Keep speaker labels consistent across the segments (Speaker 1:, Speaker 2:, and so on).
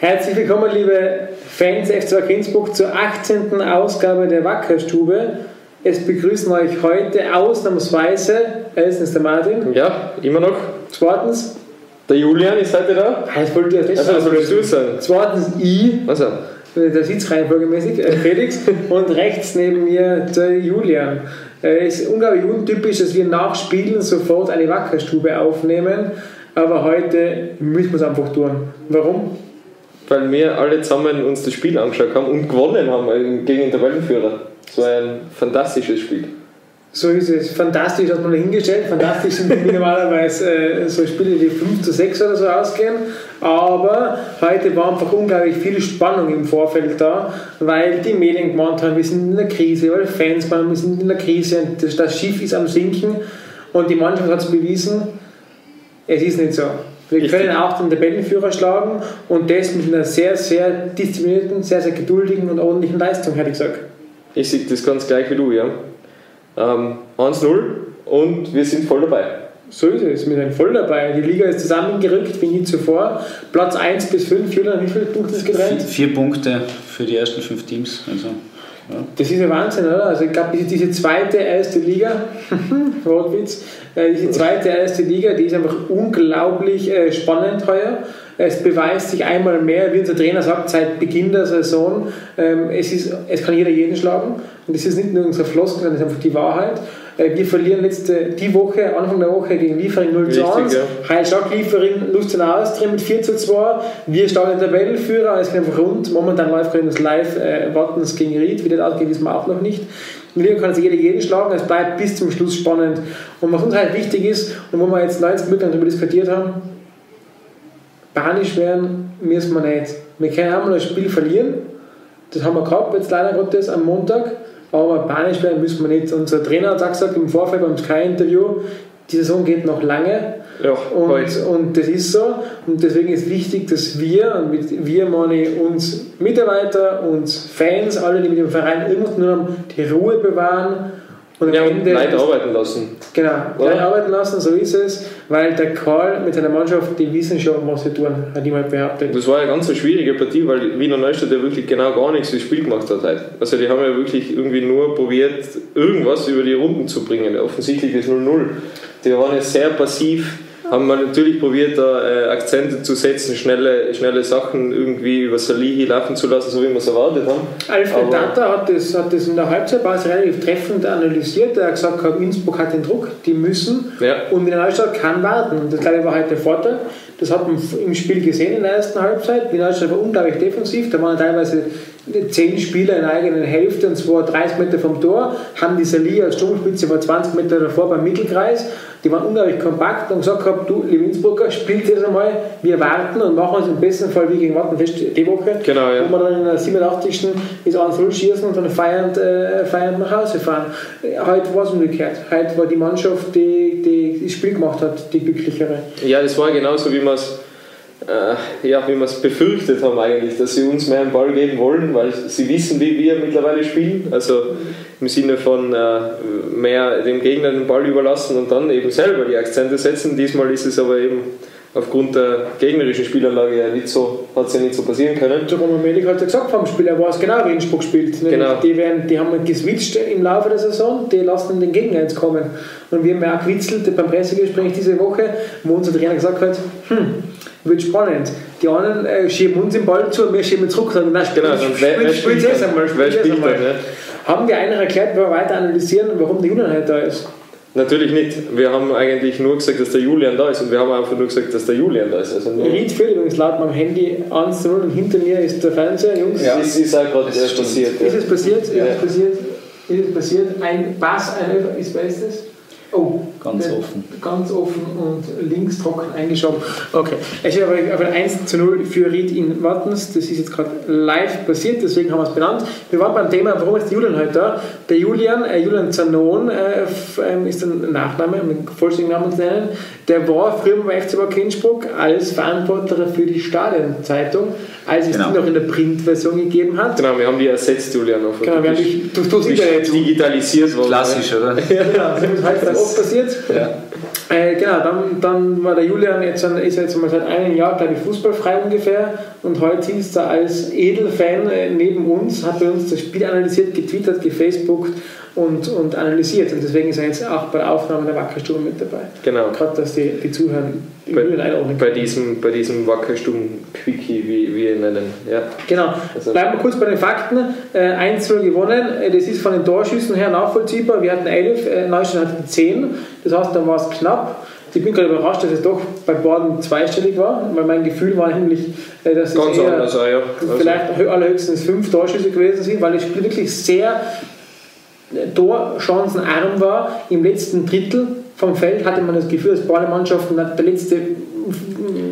Speaker 1: Herzlich willkommen, liebe Fans FCA Innsbruck, zur 18. Ausgabe der Wackerstube. Es begrüßen euch heute ausnahmsweise, erstens der Martin.
Speaker 2: Ja, immer noch.
Speaker 1: Zweitens,
Speaker 2: der Julian ist heute da.
Speaker 1: Das wollte ich
Speaker 2: das also, sollst du sagen.
Speaker 1: Zweitens, ich.
Speaker 2: Also.
Speaker 1: Der Sitzreihenfolgemäßig, äh, Felix. und rechts neben mir der Julian. Es ist unglaublich untypisch, dass wir nach Spielen sofort eine Wackerstube aufnehmen. Aber heute müssen wir es einfach tun. Warum?
Speaker 2: Weil wir alle zusammen uns das Spiel angeschaut haben und gewonnen haben gegen den Tabellenführer. War ein fantastisches Spiel.
Speaker 1: So ist es. Fantastisch hat man hingestellt. Fantastisch sind normalerweise äh, so Spiele, die 5 zu 6 oder so ausgehen. Aber heute war einfach unglaublich viel Spannung im Vorfeld da, weil die Medien gemeint haben, wir sind in der Krise, weil Fans waren, wir sind in der Krise und das, das Schiff ist am Sinken. Und die Mannschaft hat es bewiesen, es ist nicht so. Wir können auch den Tabellenführer schlagen und das mit einer sehr, sehr disziplinierten, sehr, sehr geduldigen und ordentlichen Leistung, hätte ich gesagt.
Speaker 2: Ich sehe das ganz gleich wie du, ja. Ähm, 1-0 und wir sind voll dabei.
Speaker 1: So ist es, wir sind voll dabei. Die Liga ist zusammengerückt wie nie zuvor. Platz 1 bis 5, Julian, wie viele Punkte ist getrennt?
Speaker 3: Vier Punkte für die ersten fünf Teams. Also,
Speaker 1: Das ist ja Wahnsinn, oder? Also ich glaube, diese zweite erste Liga, Wortwitz, äh, diese zweite erste Liga, die ist einfach unglaublich äh, spannend heuer. Es beweist sich einmal mehr, wie unser Trainer sagt, seit Beginn der Saison, ähm, es, ist, es kann jeder jeden schlagen. Und das ist nicht nur unsere Floskel, sondern das ist einfach die Wahrheit. Äh, wir verlieren letzte, die Woche, Anfang der Woche gegen Liefering 0 zu 1. Ja. Heilschlag Liefering Lustenau Austria mit 4 zu 2. Wir starten in der Tabellenführer, es geht einfach rund. Momentan läuft gerade das Live äh, Wattens gegen Ried, wie das ausgeht, wissen wir auch noch nicht. Liga kann sich jeder jeden schlagen, es bleibt bis zum Schluss spannend. Und was uns halt wichtig ist, und wo wir jetzt 90 Minuten darüber diskutiert haben, panisch werden müssen wir nicht. Wir können einmal ein Spiel verlieren, das haben wir gehabt, jetzt leider Gottes am Montag, aber panisch werden müssen wir nicht. Unser Trainer hat auch gesagt im Vorfeld beim Sky-Interview, die Saison geht noch lange.
Speaker 2: Ja,
Speaker 1: und, und das ist so. Und deswegen ist wichtig, dass wir, und mit wir meine uns Mitarbeiter, uns Fans, alle, die mit dem Verein irgendwas tun haben, die Ruhe bewahren
Speaker 2: und ja, und Leute arbeiten lassen.
Speaker 1: Genau, Leute arbeiten lassen, so ist es, weil der Karl mit seiner Mannschaft, die wissen schon, was sie tun, hat jemand behauptet.
Speaker 2: Das war eine ganz schwierige Partie, weil Wiener Neustadt ja wirklich genau gar nichts fürs Spiel gemacht hat. Heute. Also die haben ja wirklich irgendwie nur probiert, irgendwas über die Runden zu bringen. Offensichtlich ist 0-0. Die waren ja sehr passiv haben wir natürlich probiert, da äh, Akzente zu setzen, schnelle, schnelle Sachen irgendwie über Salihi laufen zu lassen, so wie wir es erwartet haben.
Speaker 1: Alfred Tata hat das, hat das in der Halbzeitpause relativ treffend analysiert. Er hat gesagt, Innsbruck hat den Druck, die müssen
Speaker 2: ja.
Speaker 1: und Wiener Neustadt kann warten. Und das glaube ich war halt der Vorteil. Das hat man im Spiel gesehen in der ersten Halbzeit. Wiener Neustadt war unglaublich defensiv. Da waren teilweise zehn Spieler in der eigenen Hälfte und zwar 30 Meter vom Tor, haben die Salihi als Sturmspitze war 20 Meter davor beim Mittelkreis die waren unglaublich kompakt und gesagt haben, du, liebe Innsbrucker, spielt jetzt einmal, wir warten und machen uns im besten Fall wie gegen Wattenfest die Woche,
Speaker 2: genau, ja.
Speaker 1: wo wir dann in der 87. ist 1 schießen und dann feiernd, äh, feiernd nach Hause fahren. Heute war es umgekehrt. Heute war die Mannschaft, die, die das Spiel gemacht hat, die glücklichere.
Speaker 2: Ja, das war genauso, wie man es äh, ja, wie wir es befürchtet haben eigentlich, dass sie uns mehr einen Ball geben wollen, weil sie wissen, wie wir mittlerweile spielen. Also im Sinne von äh, mehr dem Gegner den Ball überlassen und dann eben selber die Akzente setzen. Diesmal ist es aber eben aufgrund der gegnerischen Spielanlage ja nicht so, hat es ja nicht so passieren können.
Speaker 1: Der Roman Melik hat ja gesagt vom Spiel, er weiß genau, wie Innsbruck spielt.
Speaker 2: Genau.
Speaker 1: Die, werden, die haben geswitcht im Laufe der Saison, die lassen den Gegner jetzt kommen. Und wir haben ja auch gewitzelt beim Pressegespräch diese Woche, wo unser Trainer gesagt hat, hm, wird spannend. Die anderen äh, schieben uns den Ball zu und wir schieben zurück. Sagen, na,
Speaker 2: spiel, genau,
Speaker 1: spiel, spiel, spiel, spiel, einmal, spiel
Speaker 2: spielt einmal. Dann, ja.
Speaker 1: Haben wir einer erklärt, wenn wir weiter analysieren, warum der Julian halt da ist?
Speaker 2: Natürlich nicht. Wir haben eigentlich nur gesagt, dass der Julian da ist und wir haben einfach nur gesagt, dass der Julian da ist. Also
Speaker 1: Ried führt übrigens laut meinem Handy 1 0 und hinter mir ist der Fernseher, Jungs.
Speaker 2: Ja, das ist auch gerade passiert.
Speaker 1: Ist es passiert? Ist es passiert? Ist es passiert? Ein Pass, ein ist, wer ist das?
Speaker 3: Oh, ganz offen.
Speaker 1: Ganz offen und links trocken eingeschoben. Okay. Es ist aber, aber 1 zu 0 für Ried in Wattens. Das ist jetzt gerade live passiert, deswegen haben wir es benannt. Wir waren beim Thema, warum ist Julian heute da? Der Julian, äh, Julian Zanon äh, ähm, ist der Nachname, um den vollständigen Namen zu nennen. Der war früher beim FC Bad Innsbruck als Verantwortlicher für die Stadionzeitung, als es genau. die noch in der Printversion gegeben hat.
Speaker 2: Genau, wir haben die ersetzt, Julian. Auf
Speaker 1: genau, wir haben die,
Speaker 2: digitalisiert worden.
Speaker 3: Klassisch, oder?
Speaker 1: ja, genau. oft passiert.
Speaker 3: Ja.
Speaker 1: Äh, genau, dann, dann war der Julian jetzt, ist jetzt mal seit einem Jahr, glaube ich, fußballfrei ungefähr. Und heute sitzt er als Edelfan äh, neben uns, hat bei uns das Spiel analysiert, getwittert, gefacebookt und, und analysiert und deswegen ist er jetzt auch bei der Aufnahme der Wackerstube mit dabei.
Speaker 2: Genau.
Speaker 1: Gerade, dass die, die Zuhörer
Speaker 2: Bei,
Speaker 1: Julian einordnen
Speaker 2: bei diesem, bei diesem Wackerstumm-Quickie, wie wir ihn nennen. Ja.
Speaker 1: Genau.
Speaker 2: Also-
Speaker 1: Bleiben wir kurz bei den Fakten. Äh, 1-0 gewonnen. Äh, Das ist von den Torschüssen her nachvollziehbar. Wir hatten 11, äh, Neustadt hatten 10. Das heißt, da war es knapp. Ich bin gerade überrascht, dass es doch bei Baden zweistellig war, weil mein Gefühl war eigentlich, äh, dass es
Speaker 2: Ganz
Speaker 1: eher
Speaker 2: anders, ja. Also,
Speaker 1: vielleicht hö- allerhöchstens fünf Torschüsse gewesen sind, weil das Spiel wirklich sehr torchancenarm war. Im letzten Drittel vom Feld hatte man das Gefühl, dass beide Mannschaften der letzte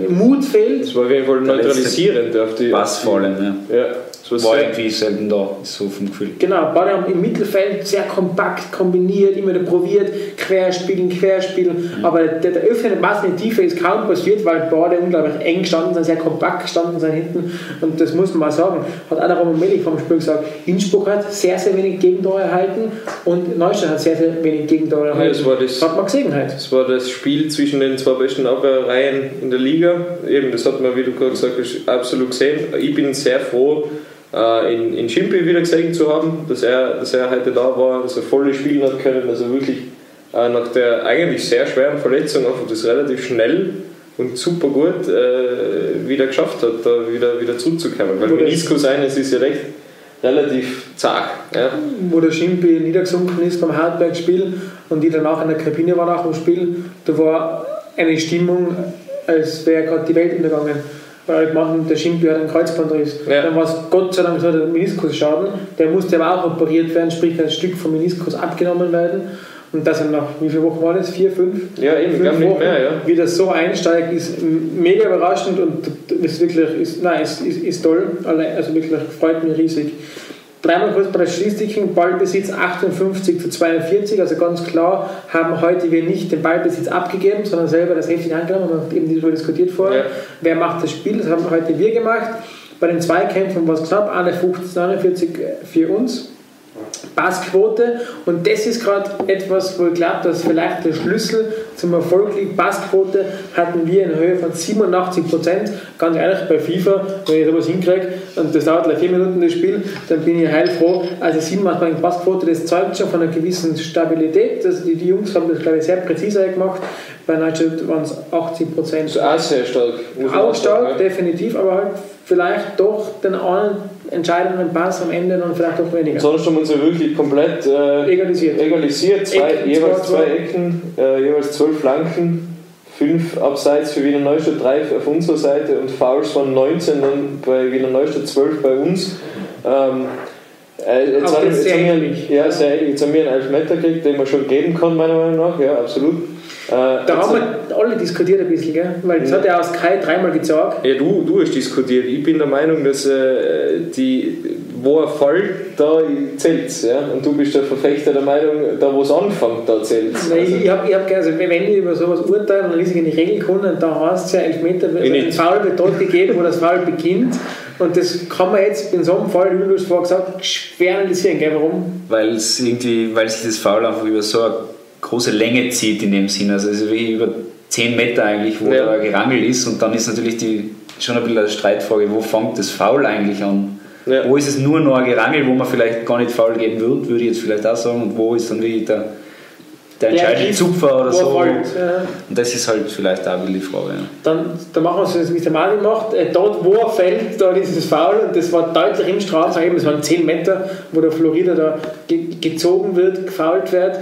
Speaker 1: Mut fehlt.
Speaker 2: das war auf jeden Fall neutralisierend auf die.
Speaker 3: Pass vor allem, ja.
Speaker 2: Ja, das war
Speaker 3: irgendwie selten da, so vom Gefühl.
Speaker 1: Genau, beide haben im Mittelfeld sehr kompakt kombiniert, immer wieder probiert, querspielen, querspielen. Aber der, der öffnende Pass in die Tiefe ist kaum passiert, weil beide unglaublich eng standen, sind, sehr kompakt gestanden sind hinten. Und das muss man mal sagen. Hat auch der Roman Melich vom Spiel gesagt, Innsbruck hat sehr, sehr wenig Gegentore erhalten und Neustadt hat sehr, sehr wenig Gegentore erhalten.
Speaker 2: das war das-
Speaker 1: hat man gesehen heute.
Speaker 2: Das war das Spiel zwischen den zwei besten Abwehrreihen in der Liga. Eben, das hat man, wie du gerade gesagt hast, absolut gesehen. Ich bin sehr froh, äh, in, in Schimpi wieder gesehen zu haben, dass er, dass er heute da war, dass er voll spielen hat können, dass er wirklich äh, nach der eigentlich sehr schweren Verletzung einfach das relativ schnell und super gut äh, wieder geschafft hat, da wieder, wieder zurückzukommen. Weil Meniskus eines ist ja recht relativ zart. Ja.
Speaker 1: wo der Schimpi niedergesunken ist beim Hartberg-Spiel und die danach in der Kabine war nach dem Spiel, da war eine Stimmung, als wäre gerade die Welt untergegangen. Weil man, der Schimpi hat einen Kreuzbandriss.
Speaker 2: Ja.
Speaker 1: Dann war es Gott sei Dank so der Meniskusschaden. Der musste aber auch operiert werden, sprich ein Stück vom Meniskus abgenommen werden. Und das dann nach, wie viele Wochen war das? Vier, fünf?
Speaker 2: Ja, eben,
Speaker 1: Fünf Wochen,
Speaker 2: mehr, ja.
Speaker 1: Wie das so einsteigt, ist mega überraschend und ist wirklich, ist, nein, ist, ist, ist toll. Also wirklich freut mich riesig. Dreimal kurz bei den Statistiken, Ballbesitz 58 zu 42, also ganz klar haben heute wir nicht den Ballbesitz abgegeben, sondern selber das heftig angenommen, wir haben eben darüber diskutiert vorher,
Speaker 2: Ja.
Speaker 1: wer macht das Spiel, das haben heute wir gemacht. Bei den Zweikämpfen war es knapp, 51 zu 49 für uns. Passquote und das ist gerade etwas, wo ich glaube, dass vielleicht der Schlüssel zum Erfolg liegt. Passquote hatten wir in Höhe von 87 Prozent. Ganz ehrlich, bei FIFA, wenn ich sowas hinkriege und das dauert gleich vier Minuten das Spiel, dann bin ich heilfroh. Also 87 Passquote, das zeugt schon von einer gewissen Stabilität. Das, die, die Jungs haben das, glaube ich, sehr präzise gemacht. Bei Nigel waren es 80 Prozent.
Speaker 2: Also auch sehr stark.
Speaker 1: Auch stark,
Speaker 2: ja.
Speaker 1: definitiv, aber halt vielleicht doch den einen entscheidenden Pass am Ende dann vielleicht doch weniger.
Speaker 2: Sonst haben wir uns ja wirklich komplett äh,
Speaker 1: Egalisiert.
Speaker 2: egalisiert. Zwei,
Speaker 1: Ecken,
Speaker 2: jeweils
Speaker 1: zwei,
Speaker 2: zwei. Ecken, äh, jeweils zwölf Flanken, fünf abseits für Wiener Neustadt, drei auf unserer Seite und Fouls von 19 dann bei Wiener Neustadt, 12 bei uns. Ähm, äh, jetzt,
Speaker 1: Auch
Speaker 2: haben, jetzt, haben wir, ja, sehr. Jetzt haben wir einen Elfmeter gekriegt, den man schon geben kann, meiner Meinung nach. Ja, absolut. Äh,
Speaker 1: Da haben wir alle diskutiert ein bisschen, gell? weil das
Speaker 2: Ja.
Speaker 1: hat ja aus Kai dreimal gezeigt.
Speaker 2: Ja, du, du hast diskutiert. Ich bin der Meinung, dass äh, die, wo er fällt, da zählt ja? Und du bist der Verfechter der Meinung, da wo es anfängt, da zählt
Speaker 1: Weil
Speaker 2: also,
Speaker 1: ich ich habe ich hab, also wenn ich über sowas urteile, dann lese ich in die Regelkunde und da heißt es ja, Elfmeter, also
Speaker 2: Ich
Speaker 1: ein. Foul wird dort gegeben, wo das Foul beginnt. Und das kann man jetzt in so einem Fall, wie du es vorher gesagt hast, schwer analysieren. Gell? Warum?
Speaker 3: Weil es irgendwie, weil sich das Foul einfach über so eine große Länge zieht in dem Sinn. Also, also wie über 10 Meter eigentlich, wo
Speaker 2: Ja.
Speaker 3: da gerangelt ist und dann ist natürlich die, schon ein bisschen eine Streitfrage, wo fängt das Foul eigentlich an?
Speaker 2: Ja.
Speaker 3: Wo ist es nur noch ein Gerangel, wo man vielleicht gar nicht Foul geben würde, würde ich jetzt vielleicht auch sagen, und wo ist dann wie der, der entscheidende Zupfer oder
Speaker 1: er
Speaker 3: so?
Speaker 1: fällt, ja.
Speaker 3: Und das ist halt vielleicht auch die Frage. Ja.
Speaker 1: Dann, dann machen wir es, so, wie es der Mali macht. Äh, dort, wo er fällt, da ist es faul und das war deutlich im Strafraum. Es waren 10 Meter, wo der Florida da ge gezogen wird, gefault wird.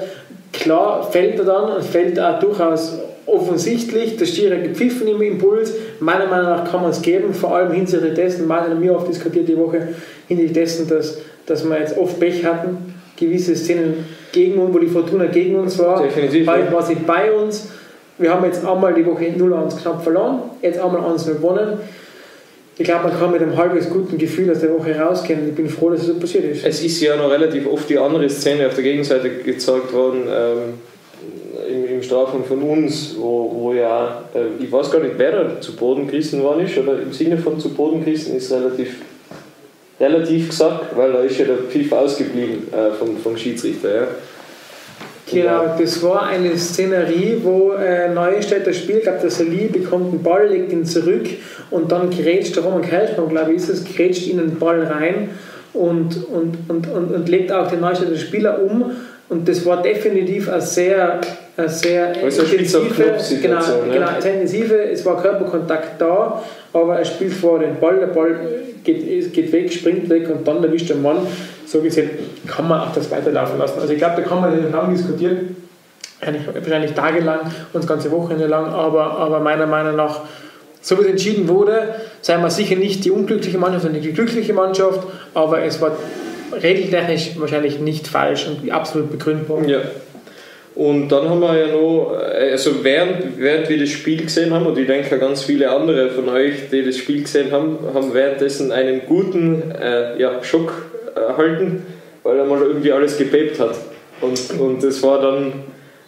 Speaker 1: Klar fällt er dann und fällt auch durchaus offensichtlich. Der hat gepfiffen im Impuls. Meiner Meinung nach kann man es geben, vor allem hinsichtlich dessen, Martin und mir oft diskutiert die Woche, hinsichtlich dessen, dass, dass wir jetzt oft Pech hatten. Gewisse Szenen gegen uns, wo die Fortuna gegen uns war.
Speaker 2: Definitiv, ja.
Speaker 1: war sie bei uns. Wir haben jetzt einmal die Woche 0-1 knapp verloren, jetzt einmal 1 gewonnen. Ich glaube, man kann mit einem halbwegs guten Gefühl aus der Woche rausgehen ich bin froh, dass es so passiert ist.
Speaker 2: es ist ja noch relativ oft die andere Szene auf der Gegenseite gezeigt worden, ähm, im, Strafraum von uns, wo, wo ja, äh, ich weiß gar nicht, wer da zu Boden gerissen worden ist, oder im Sinne von zu Boden gerissen ist relativ, relativ gesagt, weil da ist ja der Pfiff ausgeblieben äh, vom, vom Schiedsrichter. Ja.
Speaker 1: Genau, das war eine Szenerie, wo äh, Neustädter spielt, glaube, der Sali bekommt den Ball, legt ihn zurück und dann grätscht der Roman Kelchmann, glaube ich, ist es, grätscht ihn den Ball rein und, und, und, und, und legt auch den Neustädter Spieler um. Und das war definitiv eine sehr, eine sehr
Speaker 2: Also
Speaker 1: intensive, genau,
Speaker 2: ne?
Speaker 1: genau, sehr intensive, es war Körperkontakt da, aber er spielt vor den Ball, der Ball geht, geht weg, springt weg und dann erwischt der Mann. So gesehen kann man auch das weiterlaufen lassen. Also ich glaube, da kann man lang diskutieren, wahrscheinlich tagelang und das ganze Wochenende lang, aber, aber meiner Meinung nach, so wie es entschieden wurde, seien wir sicher nicht die unglückliche Mannschaft, sondern die glückliche Mannschaft, aber es war regeltechnisch wahrscheinlich nicht falsch und absolut begründbar.
Speaker 2: Ja. Und dann haben wir ja noch, äh, also während, während wir das Spiel gesehen haben, und ich denke ganz viele andere von euch, die das Spiel gesehen haben, haben währenddessen einen guten äh, ja, Schock erhalten, weil einmal irgendwie alles gebebt hat. Und, und das war dann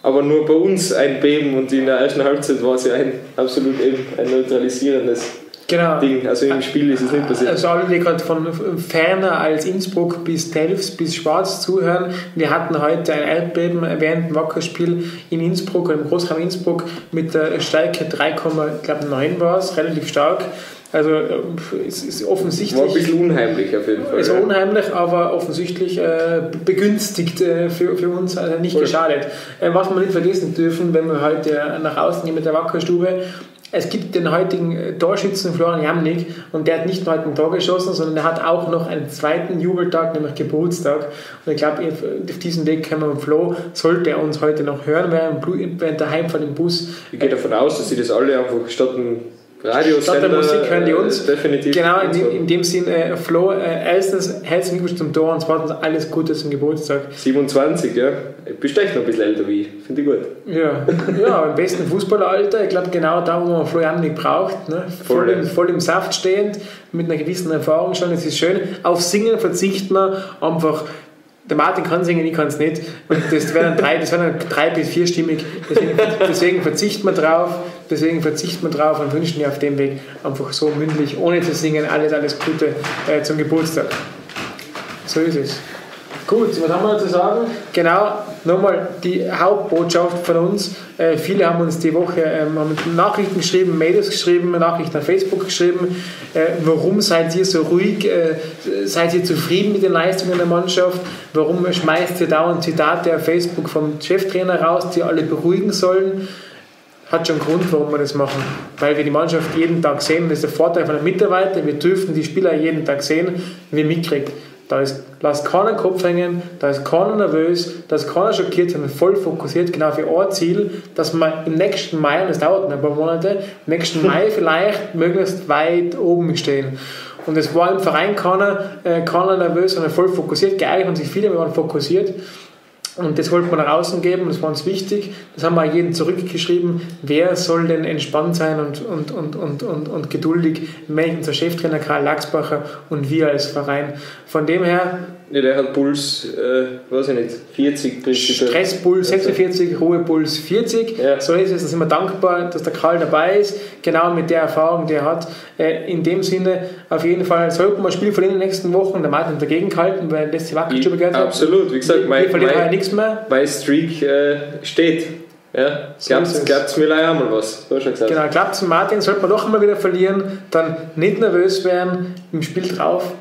Speaker 2: aber nur bei uns ein Beben und in der ersten Halbzeit war es ja ein absolut eben ein neutralisierendes
Speaker 1: Genau.
Speaker 2: Ding. Also im Spiel ist es nicht passiert.
Speaker 1: Also alle, die gerade von ferner als Innsbruck bis Telfs bis Schwarz zuhören, wir hatten heute ein Erdbeben während dem Wackerspiel in Innsbruck, im Großraum Innsbruck mit der Stärke 3,9 war es, relativ stark. Also äh, es ist offensichtlich...
Speaker 2: War ein bisschen unheimlich auf jeden Fall.
Speaker 1: Es war unheimlich, aber offensichtlich äh, begünstigt äh, für, für uns, also nicht
Speaker 2: Voll.
Speaker 1: geschadet. Äh, was wir nicht vergessen dürfen, wenn wir heute nach außen gehen mit der Wackerstube, es gibt den heutigen äh, Torschützen Florian Jamnik und der hat nicht nur heute ein Tor geschossen, sondern der hat auch noch einen zweiten Jubeltag, nämlich Geburtstag. Und ich glaube, auf diesem Weg können wir mit Flo, sollte er uns heute noch hören, während der Heimfahrt im Bus
Speaker 2: Ich gehe davon aus, dass sie das alle einfach statt Radio
Speaker 1: Statt der Musik hören die uns.
Speaker 2: definitiv.
Speaker 1: Genau, in,
Speaker 2: so.
Speaker 1: dem- in dem Sinn, äh, Flo, äh, erstens herzlichen Glückwunsch zum Tor und zweitens alles Gute zum Geburtstag.
Speaker 2: 27, ja. Du bist echt noch ein bisschen älter wie ich. Finde ich gut.
Speaker 1: Ja, ja im besten Fußballeralter, ich glaube genau da, wo man Florian nicht braucht. Ne? Voll,
Speaker 2: Voll,
Speaker 1: im, voll im Saft stehend, mit einer gewissen Erfahrung schon, es ist schön. Auf Singen verzichten wir einfach. Der Martin kann singen, ich kann es nicht. Und das wäre dann drei, das wäre dann drei bis vierstimmig. Deswegen, deswegen verzichten wir drauf. Deswegen verzichten wir drauf und wünschen dir auf dem Weg einfach so mündlich, ohne zu singen, alles, alles Gute äh, zum Geburtstag. So ist es. Gut, was haben wir zu sagen? Genau, nochmal die Hauptbotschaft von uns. Äh, viele haben uns die Woche ähm, haben Nachrichten geschrieben, Mails geschrieben, Nachrichten auf Facebook geschrieben. Äh, warum seid ihr so ruhig? Äh, seid ihr zufrieden mit den Leistungen der Mannschaft? Warum schmeißt ihr dauernd Zitate auf Facebook vom Cheftrainer raus, die alle beruhigen sollen? Hat schon einen Grund, warum wir das machen. Weil wir die Mannschaft jeden Tag sehen. Das ist der Vorteil von den Mitarbeitern. Wir dürfen die Spieler jeden Tag sehen, wie mitkriegt. Da ist, lasst keiner Kopf hängen, da ist keiner nervös, da ist keiner schockiert, sondern voll fokussiert genau für ein Ziel, dass wir im nächsten Mai, und das dauert ein paar Monate, im nächsten Mai vielleicht möglichst weit oben stehen. Und es war im Verein keiner, äh, keiner nervös, sondern voll fokussiert. Geeignet haben sich viele, waren fokussiert. Und das wollten wir nach außen geben, das war uns wichtig. Das haben wir auch jedem zurückgeschrieben. Wer soll denn entspannt sein und, und, und, und, und, und geduldig? Nämlich unser Cheftrainer Karl Lachsbacher und wir als Verein. Von dem her,
Speaker 2: Ja, der hat Puls, äh, weiß ich nicht, 40 prinzipiell.
Speaker 1: Stresspuls 46, Ruhepuls 40.
Speaker 2: Ja.
Speaker 1: So ist es. Da sind wir dankbar, dass der Karl dabei ist. Genau mit der Erfahrung, die er hat. Äh, In dem Sinne, auf jeden Fall, sollten wir ein Spiel verlieren in den nächsten Wochen. Der Martin dagegen gehalten, weil das die Wackelstube gehört hat.
Speaker 2: Absolut, wie gesagt,
Speaker 1: wir,
Speaker 2: mein,
Speaker 1: wir verlieren
Speaker 2: mein,
Speaker 1: heuer nichts mehr.
Speaker 2: mein Streak äh, steht. Ja,
Speaker 1: So ist es.
Speaker 2: mir leider auch mal was. Hast schon gesagt.
Speaker 1: Genau, klappt es Martin, sollte man doch immer wieder verlieren, dann nicht nervös werden, im Spiel drauf,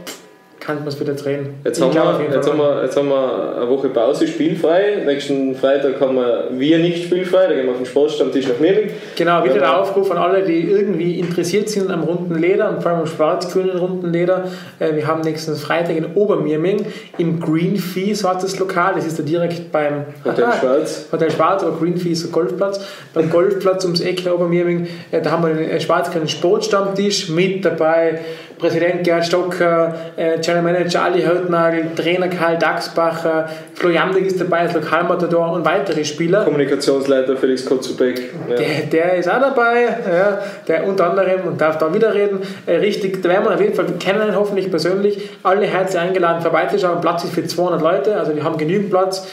Speaker 1: kann man es wieder drehen.
Speaker 2: Jetzt haben, wir, jetzt, haben wir, jetzt haben wir eine Woche Pause, spielfrei. Nächsten Freitag haben wir wir nicht spielfrei, da gehen wir auf den Sportstammtisch nach Mirling.
Speaker 1: Genau, wieder der Aufruf an alle, die irgendwie interessiert sind am runden Leder und vor allem am schwarz-grünen runden Leder. Äh, Wir haben nächsten Freitag in Obermirming im Greenfee, so hat das Lokal, das ist da direkt beim
Speaker 2: Hotel Schwarz.
Speaker 1: Hotel Schwarz, aber Greenfee ist ein Golfplatz. Beim Golfplatz ums Eck in Obermirming, äh, da haben wir einen schwarz-grünen Sportstammtisch mit dabei. Präsident Gerhard Stocker, äh, General Manager Ali Hörtnagel, Trainer Karl Dachsbacher, Flo Jamdig ist dabei als Lokalmatador und weitere Spieler.
Speaker 2: Kommunikationsleiter Felix Kotzubek. Ja.
Speaker 1: Der, der ist auch dabei, ja, der unter anderem und darf da wieder reden. Äh, richtig, da werden wir auf jeden Fall kennenlernen, hoffentlich persönlich. Alle herzlich eingeladen, vorbeizuschauen. Platz ist für 200 Leute, also wir haben genügend Platz.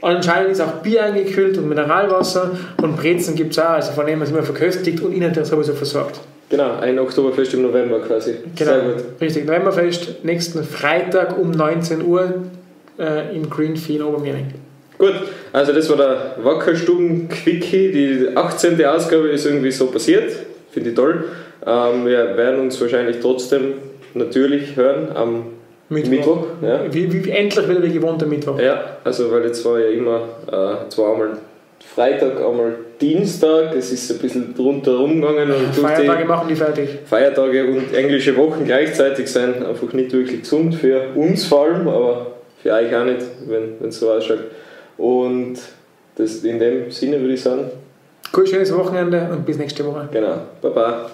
Speaker 1: Anscheinend ist auch Bier eingekühlt und Mineralwasser und Brezen gibt es auch, also von dem her sind wir verköstigt und Ihnen sowieso versorgt.
Speaker 2: Genau, ein Oktoberfest im November quasi.
Speaker 1: Genau,
Speaker 2: Sehr gut.
Speaker 1: richtig. Novemberfest, nächsten Freitag um 19 Uhr äh, im Greenfield Obermering.
Speaker 2: Gut, also das war der Wackerstuben-Quickie. Die 18. Ausgabe ist irgendwie so passiert. Finde ich toll. Ähm, wir werden uns wahrscheinlich trotzdem natürlich hören am
Speaker 1: Mittwoch.
Speaker 2: Mittwoch. ja.
Speaker 1: Wie, wie, endlich wieder wie gewohnt am Mittwoch.
Speaker 2: Ja, also weil jetzt war ja immer, äh, zwar einmal Freitag, einmal Dienstag, es ist ein bisschen drunter rumgegangen und
Speaker 1: Feiertage machen die fertig.
Speaker 2: Feiertage und englische Wochen gleichzeitig sind einfach nicht wirklich gesund für uns vor allem, aber für euch auch nicht, wenn es so ausschaut. Und das, in dem Sinne würde ich sagen,
Speaker 1: Gut, schönes Wochenende und bis nächste Woche.
Speaker 2: genau, Baba.